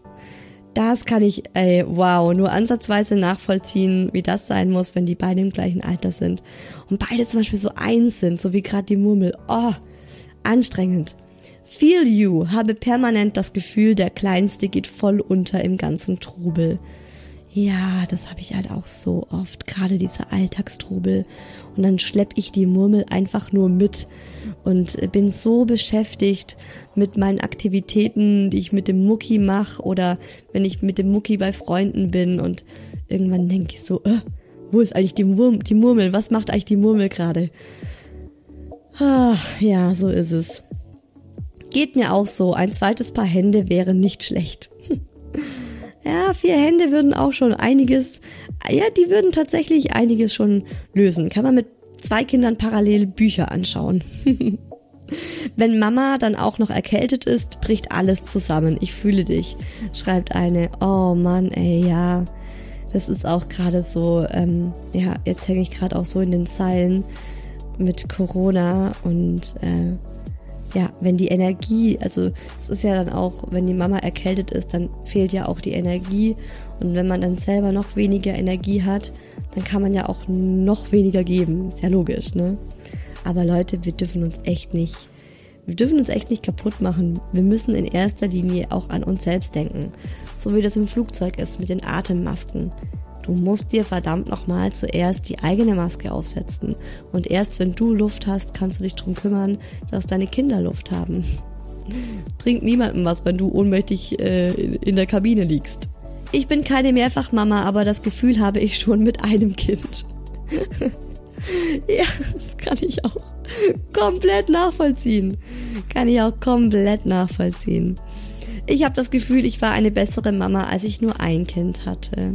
Speaker 1: Das kann ich, ey, wow, nur ansatzweise nachvollziehen, wie das sein muss, wenn die beiden im gleichen Alter sind. Und beide zum Beispiel so eins sind, so wie gerade die Murmel. Oh, anstrengend. Feel you, habe permanent das Gefühl, der Kleinste geht voll unter im ganzen Trubel. Ja, das habe ich halt auch so oft, gerade dieser Alltagstrubel. Und dann schlepp ich die Murmel einfach nur mit und bin so beschäftigt mit meinen Aktivitäten, die ich mit dem Mucki mache oder wenn ich mit dem Mucki bei Freunden bin und irgendwann denke ich so, äh, wo ist eigentlich die, Wurm, die Murmel? Was macht eigentlich die Murmel gerade? Ah, ja, so ist es. Geht mir auch so. Ein zweites Paar Hände wäre nicht schlecht. ja, vier Hände würden auch schon einiges, ja, die würden tatsächlich einiges schon lösen. Kann man mit zwei Kindern parallel Bücher anschauen. Wenn Mama dann auch noch erkältet ist, bricht alles zusammen. Ich fühle dich, schreibt eine. Oh Mann, ey, ja. Das ist auch gerade so, ähm, ja, jetzt hänge ich gerade auch so in den Zeilen mit Corona und äh, ja, wenn die Energie, also es ist ja dann auch, wenn die Mama erkältet ist, dann fehlt ja auch die Energie und wenn man dann selber noch weniger Energie hat, dann kann man ja auch noch weniger geben. Ist ja logisch, ne? Aber Leute, wir dürfen uns echt nicht, wir dürfen uns echt nicht kaputt machen. Wir müssen in erster Linie auch an uns selbst denken. So wie das im Flugzeug ist mit den Atemmasken. Du musst dir verdammt nochmal zuerst die eigene Maske aufsetzen. Und erst wenn du Luft hast, kannst du dich drum kümmern, dass deine Kinder Luft haben. Bringt niemandem was, wenn du ohnmächtig äh, in der Kabine liegst. Ich bin keine Mehrfachmama, aber das Gefühl habe ich schon mit einem Kind. ja, das kann ich auch komplett nachvollziehen. Kann ich auch komplett nachvollziehen. Ich habe das Gefühl, ich war eine bessere Mama, als ich nur ein Kind hatte.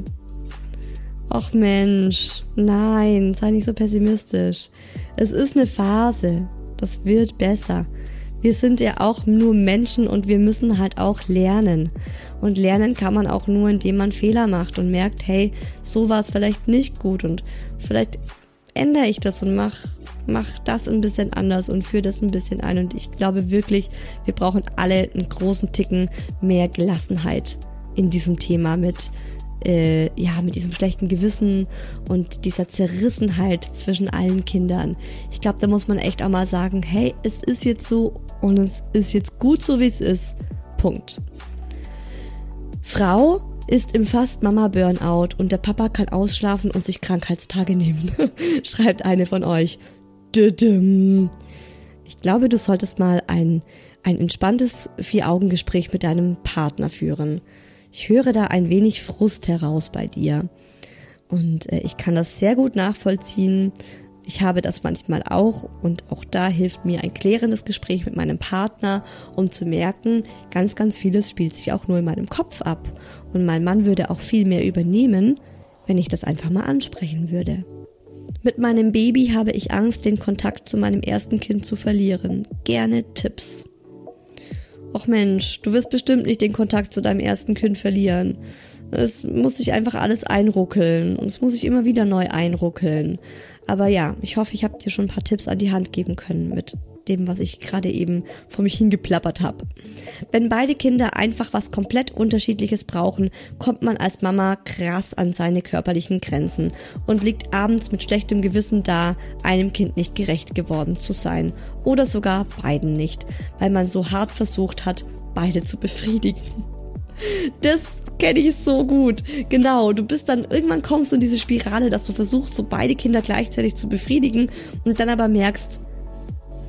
Speaker 1: Och Mensch, nein, sei nicht so pessimistisch. Es ist eine Phase. Das wird besser. Wir sind ja auch nur Menschen und wir müssen halt auch lernen. Und lernen kann man auch nur, indem man Fehler macht und merkt, hey, so war es vielleicht nicht gut und vielleicht ändere ich das und mach, mach das ein bisschen anders und führe das ein bisschen ein. Und ich glaube wirklich, wir brauchen alle einen großen Ticken mehr Gelassenheit in diesem Thema mit, äh, ja, mit diesem schlechten Gewissen und dieser Zerrissenheit zwischen allen Kindern. Ich glaube, da muss man echt auch mal sagen, hey, es ist jetzt so und es ist jetzt gut so, wie es ist. Punkt. Frau ist im Fast-Mama-Burnout und der Papa kann ausschlafen und sich Krankheitstage nehmen. Schreibt eine von euch. Ich glaube, du solltest mal ein, ein entspanntes Vier-Augen-Gespräch mit deinem Partner führen. Ich höre da ein wenig Frust heraus bei dir. Und äh, ich kann das sehr gut nachvollziehen. Ich habe das manchmal auch und auch da hilft mir ein klärendes Gespräch mit meinem Partner, um zu merken, ganz, ganz vieles spielt sich auch nur in meinem Kopf ab. Und mein Mann würde auch viel mehr übernehmen, wenn ich das einfach mal ansprechen würde. Mit meinem Baby habe ich Angst, den Kontakt zu meinem ersten Kind zu verlieren. Gerne Tipps. Och Mensch, du wirst bestimmt nicht den Kontakt zu deinem ersten Kind verlieren. Es muss sich einfach alles einruckeln und es muss sich immer wieder neu einruckeln. Aber ja, ich hoffe, ich habe dir schon ein paar Tipps an die Hand geben können mit dem, was ich gerade eben vor mich hingeplappert habe. Wenn beide Kinder einfach was komplett unterschiedliches brauchen, kommt man als Mama krass an seine körperlichen Grenzen und liegt abends mit schlechtem Gewissen da, einem Kind nicht gerecht geworden zu sein oder sogar beiden nicht, weil man so hart versucht hat, beide zu befriedigen. Das kenne ich so gut. Genau, du bist dann, irgendwann kommst du in diese Spirale, dass du versuchst, so beide Kinder gleichzeitig zu befriedigen und dann aber merkst,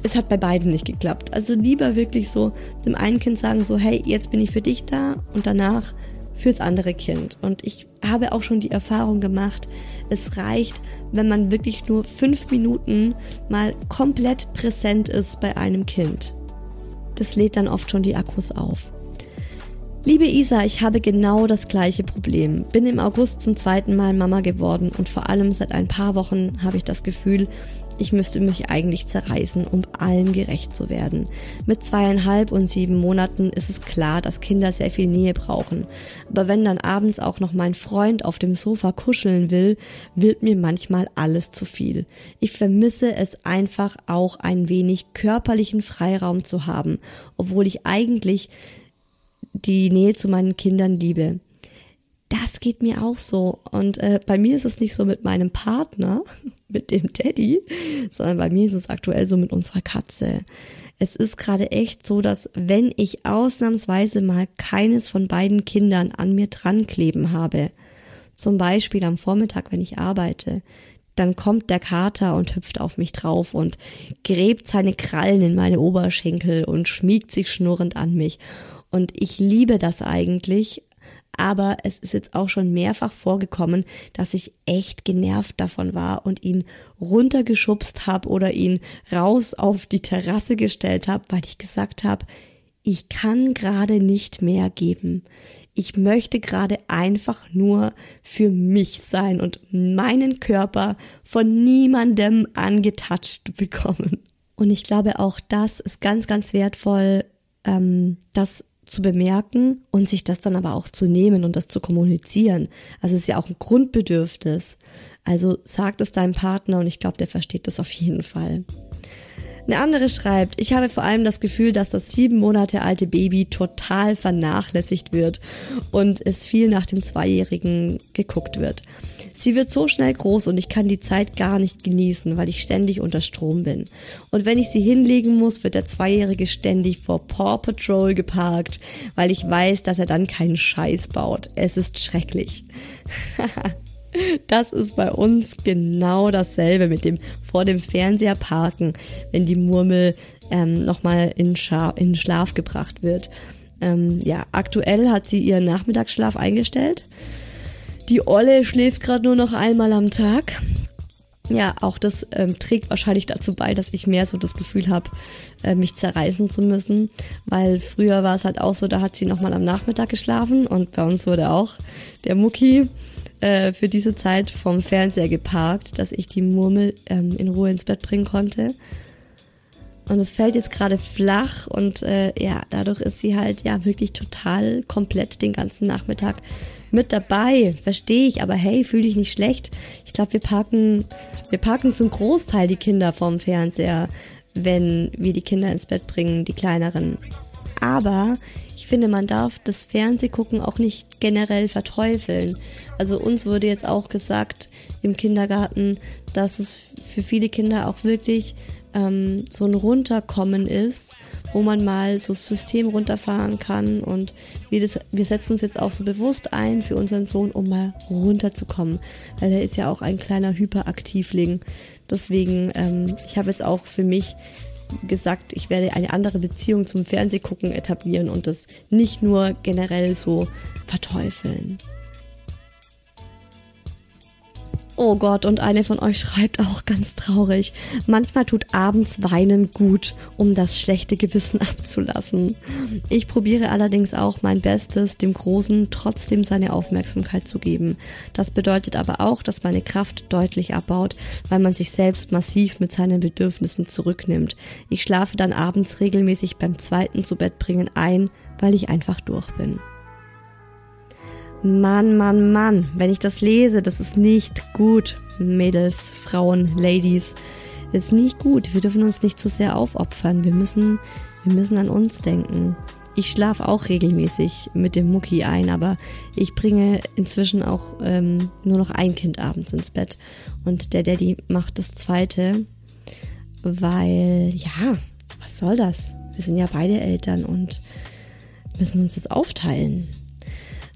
Speaker 1: es hat bei beiden nicht geklappt. Also lieber wirklich so dem einen Kind sagen so, hey, jetzt bin ich für dich da und danach fürs andere Kind. Und ich habe auch schon die Erfahrung gemacht, es reicht, wenn man wirklich nur fünf Minuten mal komplett präsent ist bei einem Kind. Das lädt dann oft schon die Akkus auf. Liebe Isa, ich habe genau das gleiche Problem. Bin im August zum zweiten Mal Mama geworden und vor allem seit ein paar Wochen habe ich das Gefühl, ich müsste mich eigentlich zerreißen, um allen gerecht zu werden. Mit zweieinhalb und sieben Monaten ist es klar, dass Kinder sehr viel Nähe brauchen. Aber wenn dann abends auch noch mein Freund auf dem Sofa kuscheln will, wird mir manchmal alles zu viel. Ich vermisse es einfach auch ein wenig körperlichen Freiraum zu haben, obwohl ich eigentlich die Nähe zu meinen Kindern liebe. Das geht mir auch so. Und äh, bei mir ist es nicht so mit meinem Partner, mit dem Teddy, sondern bei mir ist es aktuell so mit unserer Katze. Es ist gerade echt so, dass wenn ich ausnahmsweise mal keines von beiden Kindern an mir dran kleben habe, zum Beispiel am Vormittag, wenn ich arbeite, dann kommt der Kater und hüpft auf mich drauf und gräbt seine Krallen in meine Oberschenkel und schmiegt sich schnurrend an mich. Und ich liebe das eigentlich, aber es ist jetzt auch schon mehrfach vorgekommen, dass ich echt genervt davon war und ihn runtergeschubst habe oder ihn raus auf die Terrasse gestellt habe, weil ich gesagt habe, ich kann gerade nicht mehr geben. Ich möchte gerade einfach nur für mich sein und meinen Körper von niemandem angetatscht bekommen. Und ich glaube, auch das ist ganz, ganz wertvoll, ähm, dass zu bemerken und sich das dann aber auch zu nehmen und das zu kommunizieren. Also es ist ja auch ein Grundbedürfnis. Also sagt es deinem Partner und ich glaube, der versteht das auf jeden Fall. Eine andere schreibt, ich habe vor allem das Gefühl, dass das sieben Monate alte Baby total vernachlässigt wird und es viel nach dem Zweijährigen geguckt wird. Sie wird so schnell groß und ich kann die Zeit gar nicht genießen, weil ich ständig unter Strom bin. Und wenn ich sie hinlegen muss, wird der Zweijährige ständig vor Paw Patrol geparkt, weil ich weiß, dass er dann keinen Scheiß baut. Es ist schrecklich. Das ist bei uns genau dasselbe mit dem vor dem Fernseher parken, wenn die Murmel ähm, nochmal in, in Schlaf gebracht wird. Ähm, ja, aktuell hat sie ihren Nachmittagsschlaf eingestellt. Die Olle schläft gerade nur noch einmal am Tag. Ja, auch das ähm, trägt wahrscheinlich dazu bei, dass ich mehr so das Gefühl habe, äh, mich zerreißen zu müssen. Weil früher war es halt auch so, da hat sie nochmal am Nachmittag geschlafen und bei uns wurde auch der Mucki äh, für diese Zeit vom Fernseher geparkt, dass ich die Murmel ähm, in Ruhe ins Bett bringen konnte. Und es fällt jetzt gerade flach und äh, ja, dadurch ist sie halt ja wirklich total komplett den ganzen Nachmittag mit dabei. Verstehe ich, aber hey, fühl dich nicht schlecht. Ich glaube, wir parken, wir parken zum Großteil die Kinder vorm Fernseher, wenn wir die Kinder ins Bett bringen, die kleineren. Aber ich finde, man darf das Fernsehgucken auch nicht generell verteufeln. Also uns wurde jetzt auch gesagt im Kindergarten, dass es für viele Kinder auch wirklich ähm, so ein Runterkommen ist, wo man mal so das System runterfahren kann und wir, das, wir setzen uns jetzt auch so bewusst ein für unseren Sohn, um mal runterzukommen, weil er ist ja auch ein kleiner Hyperaktivling. Deswegen, ähm, ich habe jetzt auch für mich gesagt, ich werde eine andere Beziehung zum Fernsehgucken etablieren und das nicht nur generell so verteufeln. Oh Gott, und eine von euch schreibt auch ganz traurig. Manchmal tut abends Weinen gut, um das schlechte Gewissen abzulassen. Ich probiere allerdings auch mein Bestes, dem Großen trotzdem seine Aufmerksamkeit zu geben. Das bedeutet aber auch, dass meine Kraft deutlich abbaut, weil man sich selbst massiv mit seinen Bedürfnissen zurücknimmt. Ich schlafe dann abends regelmäßig beim zweiten zu Bett bringen ein, weil ich einfach durch bin. Mann, Mann, Mann, wenn ich das lese, das ist nicht gut. Mädels, Frauen, Ladies, das ist nicht gut. Wir dürfen uns nicht zu sehr aufopfern. Wir müssen, wir müssen an uns denken. Ich schlafe auch regelmäßig mit dem Mucki ein, aber ich bringe inzwischen auch ähm, nur noch ein Kind abends ins Bett. Und der Daddy macht das zweite, weil, ja, was soll das? Wir sind ja beide Eltern und müssen uns das aufteilen.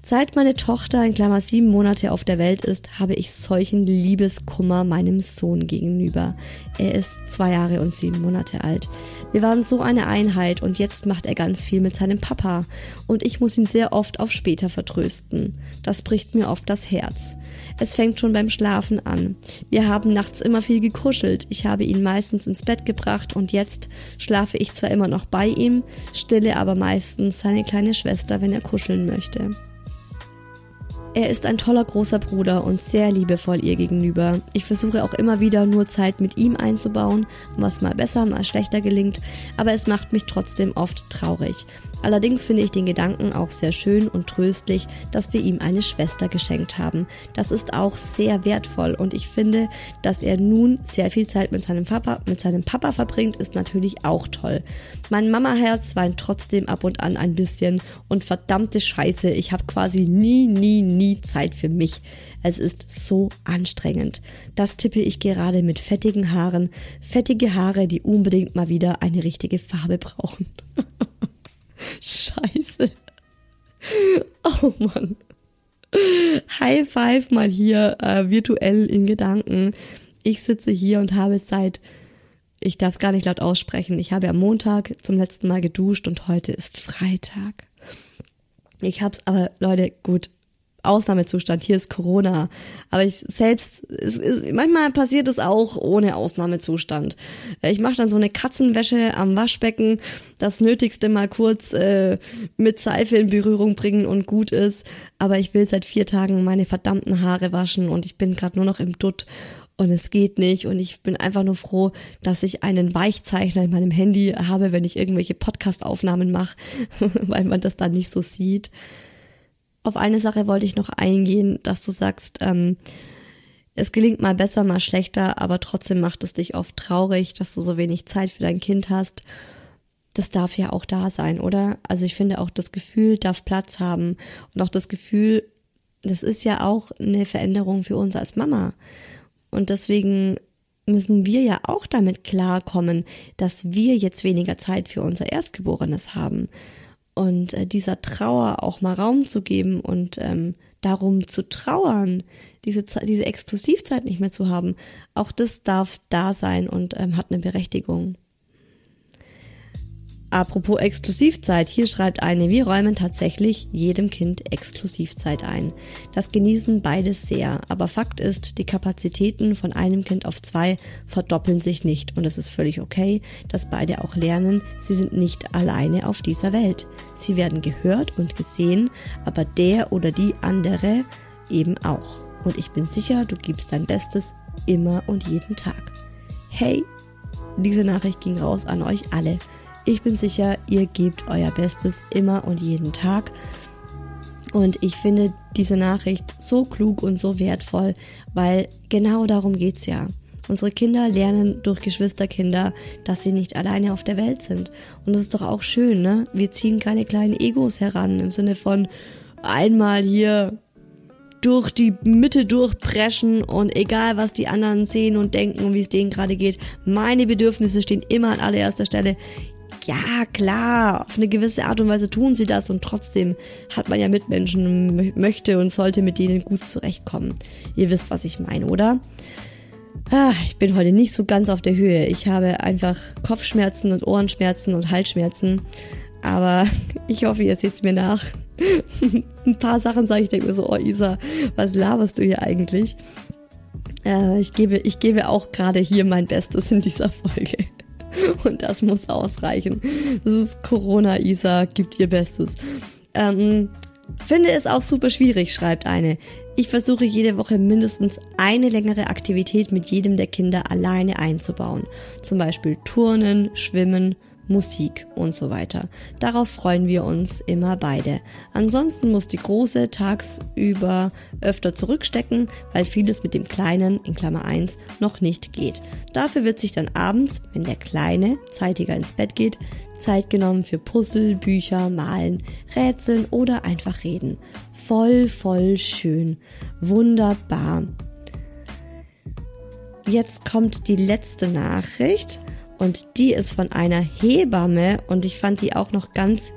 Speaker 1: Seit meine Tochter in Klammer sieben Monate auf der Welt ist, habe ich solchen Liebeskummer meinem Sohn gegenüber. Er ist zwei Jahre und sieben Monate alt. Wir waren so eine Einheit und jetzt macht er ganz viel mit seinem Papa und ich muss ihn sehr oft auf später vertrösten. Das bricht mir oft das Herz. Es fängt schon beim Schlafen an. Wir haben nachts immer viel gekuschelt. Ich habe ihn meistens ins Bett gebracht und jetzt schlafe ich zwar immer noch bei ihm, stille aber meistens seine kleine Schwester, wenn er kuscheln möchte. Er ist ein toller großer Bruder und sehr liebevoll ihr gegenüber. Ich versuche auch immer wieder nur Zeit mit ihm einzubauen, was mal besser, mal schlechter gelingt, aber es macht mich trotzdem oft traurig. Allerdings finde ich den Gedanken auch sehr schön und tröstlich, dass wir ihm eine Schwester geschenkt haben. Das ist auch sehr wertvoll und ich finde, dass er nun sehr viel Zeit mit seinem Papa, mit seinem Papa verbringt, ist natürlich auch toll. Mein Mamaherz weint trotzdem ab und an ein bisschen und verdammte Scheiße, ich habe quasi nie, nie, nie Zeit für mich. Es ist so anstrengend. Das tippe ich gerade mit fettigen Haaren. Fettige Haare, die unbedingt mal wieder eine richtige Farbe brauchen. Scheiße. Oh Mann. High Five mal hier äh, virtuell in Gedanken. Ich sitze hier und habe seit, ich darf es gar nicht laut aussprechen, ich habe am Montag zum letzten Mal geduscht und heute ist Freitag. Ich hab's aber, Leute, gut, Ausnahmezustand, hier ist Corona. Aber ich selbst, es, es, manchmal passiert es auch ohne Ausnahmezustand. Ich mache dann so eine Katzenwäsche am Waschbecken, das Nötigste mal kurz äh, mit Seife in Berührung bringen und gut ist. Aber ich will seit vier Tagen meine verdammten Haare waschen und ich bin gerade nur noch im Dutt und es geht nicht und ich bin einfach nur froh, dass ich einen Weichzeichner in meinem Handy habe, wenn ich irgendwelche Podcast-Aufnahmen mache, weil man das dann nicht so sieht auf eine Sache wollte ich noch eingehen, dass du sagst, ähm, es gelingt mal besser, mal schlechter, aber trotzdem macht es dich oft traurig, dass du so wenig Zeit für dein Kind hast. Das darf ja auch da sein, oder? Also ich finde auch das Gefühl darf Platz haben und auch das Gefühl, das ist ja auch eine Veränderung für uns als Mama. Und deswegen müssen wir ja auch damit klarkommen, dass wir jetzt weniger Zeit für unser Erstgeborenes haben und äh, dieser Trauer auch mal Raum zu geben und ähm, darum zu trauern, diese, diese Exklusivzeit nicht mehr zu haben, auch das darf da sein und ähm, hat eine Berechtigung. Apropos Exklusivzeit, hier schreibt eine, wir räumen tatsächlich jedem Kind Exklusivzeit ein. Das genießen beides sehr, aber Fakt ist, die Kapazitäten von einem Kind auf zwei verdoppeln sich nicht und es ist völlig okay, dass beide auch lernen, sie sind nicht alleine auf dieser Welt. Sie werden gehört und gesehen, aber der oder die andere eben auch. Und ich bin sicher, du gibst dein Bestes immer und jeden Tag. Hey, diese Nachricht ging raus an euch alle. Ich bin sicher, ihr gebt euer Bestes immer und jeden Tag. Und ich finde diese Nachricht so klug und so wertvoll, weil genau darum geht's ja. Unsere Kinder lernen durch Geschwisterkinder, dass sie nicht alleine auf der Welt sind. Und das ist doch auch schön, ne? Wir ziehen keine kleinen Egos heran im Sinne von einmal hier durch die Mitte durchpreschen und egal was die anderen sehen und denken und wie es denen gerade geht, meine Bedürfnisse stehen immer an allererster Stelle. Ja, klar, auf eine gewisse Art und Weise tun sie das und trotzdem hat man ja Mitmenschen möchte und sollte mit denen gut zurechtkommen. Ihr wisst, was ich meine, oder? Ah, ich bin heute nicht so ganz auf der Höhe. Ich habe einfach Kopfschmerzen und Ohrenschmerzen und Halsschmerzen. Aber ich hoffe, ihr seht es mir nach. Ein paar Sachen sage ich, denke mir so, oh Isa, was laberst du hier eigentlich? Äh, ich, gebe, ich gebe auch gerade hier mein Bestes in dieser Folge. Und das muss ausreichen. Das ist Corona, Isa, gibt ihr Bestes. Ähm, finde es auch super schwierig, schreibt eine. Ich versuche jede Woche mindestens eine längere Aktivität mit jedem der Kinder alleine einzubauen. Zum Beispiel Turnen, Schwimmen, Musik und so weiter. Darauf freuen wir uns immer beide. Ansonsten muss die Große tagsüber öfter zurückstecken, weil vieles mit dem Kleinen in Klammer 1 noch nicht geht. Dafür wird sich dann abends, wenn der Kleine zeitiger ins Bett geht, Zeit genommen für Puzzle, Bücher, Malen, Rätseln oder einfach reden. Voll, voll schön. Wunderbar. Jetzt kommt die letzte Nachricht. Und die ist von einer Hebamme und ich fand die auch noch ganz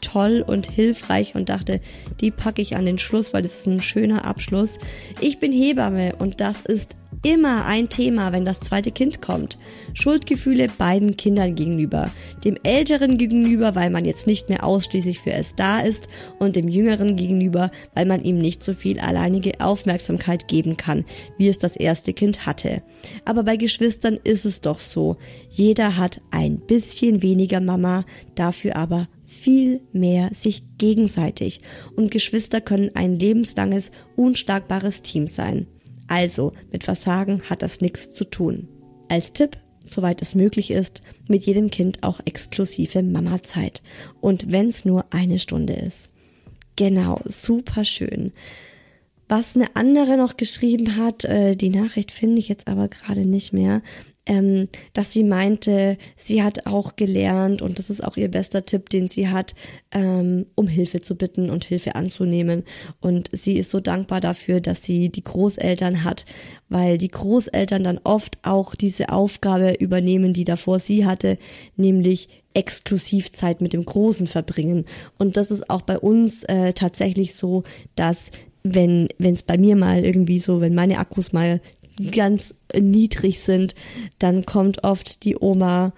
Speaker 1: toll und hilfreich und dachte, die packe ich an den Schluss, weil das ist ein schöner Abschluss. Ich bin Hebamme und das ist immer ein Thema, wenn das zweite Kind kommt. Schuldgefühle beiden Kindern gegenüber. Dem Älteren gegenüber, weil man jetzt nicht mehr ausschließlich für es da ist und dem Jüngeren gegenüber, weil man ihm nicht so viel alleinige Aufmerksamkeit geben kann, wie es das erste Kind hatte. Aber bei Geschwistern ist es doch so. Jeder hat ein bisschen weniger Mama, dafür aber viel mehr sich gegenseitig. Und Geschwister können ein lebenslanges, unschlagbares Team sein. Also, mit Versagen hat das nichts zu tun. Als Tipp, soweit es möglich ist, mit jedem Kind auch exklusive Mama-Zeit. Und wenn's nur eine Stunde ist. Genau, super schön. Was eine andere noch geschrieben hat, äh, die Nachricht finde ich jetzt aber gerade nicht mehr, ähm, dass sie meinte, sie hat auch gelernt und das ist auch ihr bester Tipp, den sie hat, ähm, um Hilfe zu bitten und Hilfe anzunehmen. Und sie ist so dankbar dafür, dass sie die Großeltern hat, weil die Großeltern dann oft auch diese Aufgabe übernehmen, die davor sie hatte, nämlich exklusiv Zeit mit dem Großen verbringen. Und das ist auch bei uns äh, tatsächlich so, dass wenn wenn es bei mir mal irgendwie so, wenn meine Akkus mal ganz niedrig sind, dann kommt oft die Oma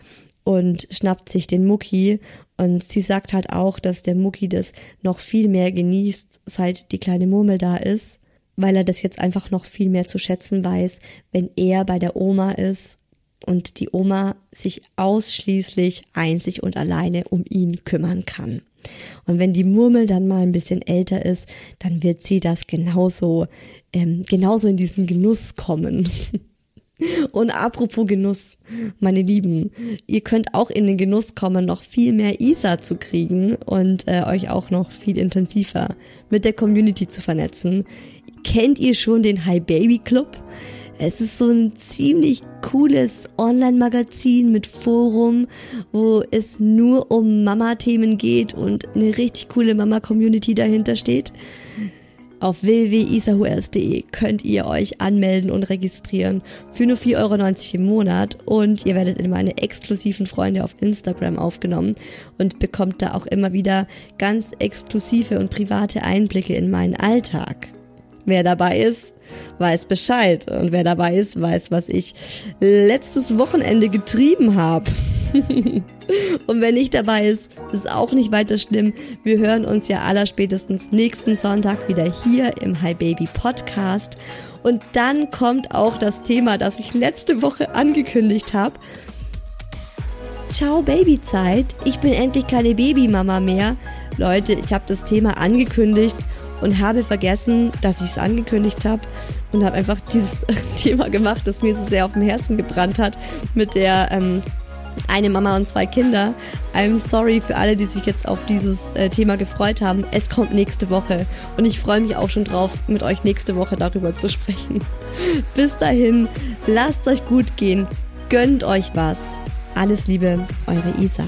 Speaker 1: und schnappt sich den Mucki und sie sagt halt auch, dass der Mucki das noch viel mehr genießt, seit die kleine Murmel da ist, weil er das jetzt einfach noch viel mehr zu schätzen weiß, wenn er bei der Oma ist und die Oma sich ausschließlich einzig und alleine um ihn kümmern kann. Und wenn die Murmel dann mal ein bisschen älter ist, dann wird sie das genauso, ähm, genauso in diesen Genuss kommen. Und apropos Genuss, meine Lieben, ihr könnt auch in den Genuss kommen, noch viel mehr Isa zu kriegen und äh, euch auch noch viel intensiver mit der Community zu vernetzen. Kennt ihr schon den Hi Baby Club? Es ist so ein ziemlich cooles Online-Magazin mit Forum, wo es nur um Mama-Themen geht und eine richtig coole Mama-Community dahinter steht. Auf www.isahuers.de könnt ihr euch anmelden und registrieren für nur 4,90 Euro im Monat und ihr werdet in meine exklusiven Freunde auf Instagram aufgenommen und bekommt da auch immer wieder ganz exklusive und private Einblicke in meinen Alltag. Wer dabei ist, weiß Bescheid. Und wer dabei ist, weiß, was ich letztes Wochenende getrieben habe. und wer nicht dabei ist, ist auch nicht weiter schlimm. Wir hören uns ja allerspätestens nächsten Sonntag wieder hier im Hi Baby Podcast. Und dann kommt auch das Thema, das ich letzte Woche angekündigt habe. Ciao Babyzeit. Ich bin endlich keine Babymama mehr. Leute, ich habe das Thema angekündigt und habe vergessen, dass ich es angekündigt habe und habe einfach dieses Thema gemacht, das mir so sehr auf dem Herzen gebrannt hat, mit der ähm, eine Mama und zwei Kinder. I'm sorry für alle, die sich jetzt auf dieses äh, Thema gefreut haben. Es kommt nächste Woche und ich freue mich auch schon drauf, mit euch nächste Woche darüber zu sprechen. Bis dahin, lasst euch gut gehen, gönnt euch was. Alles Liebe, eure Isa.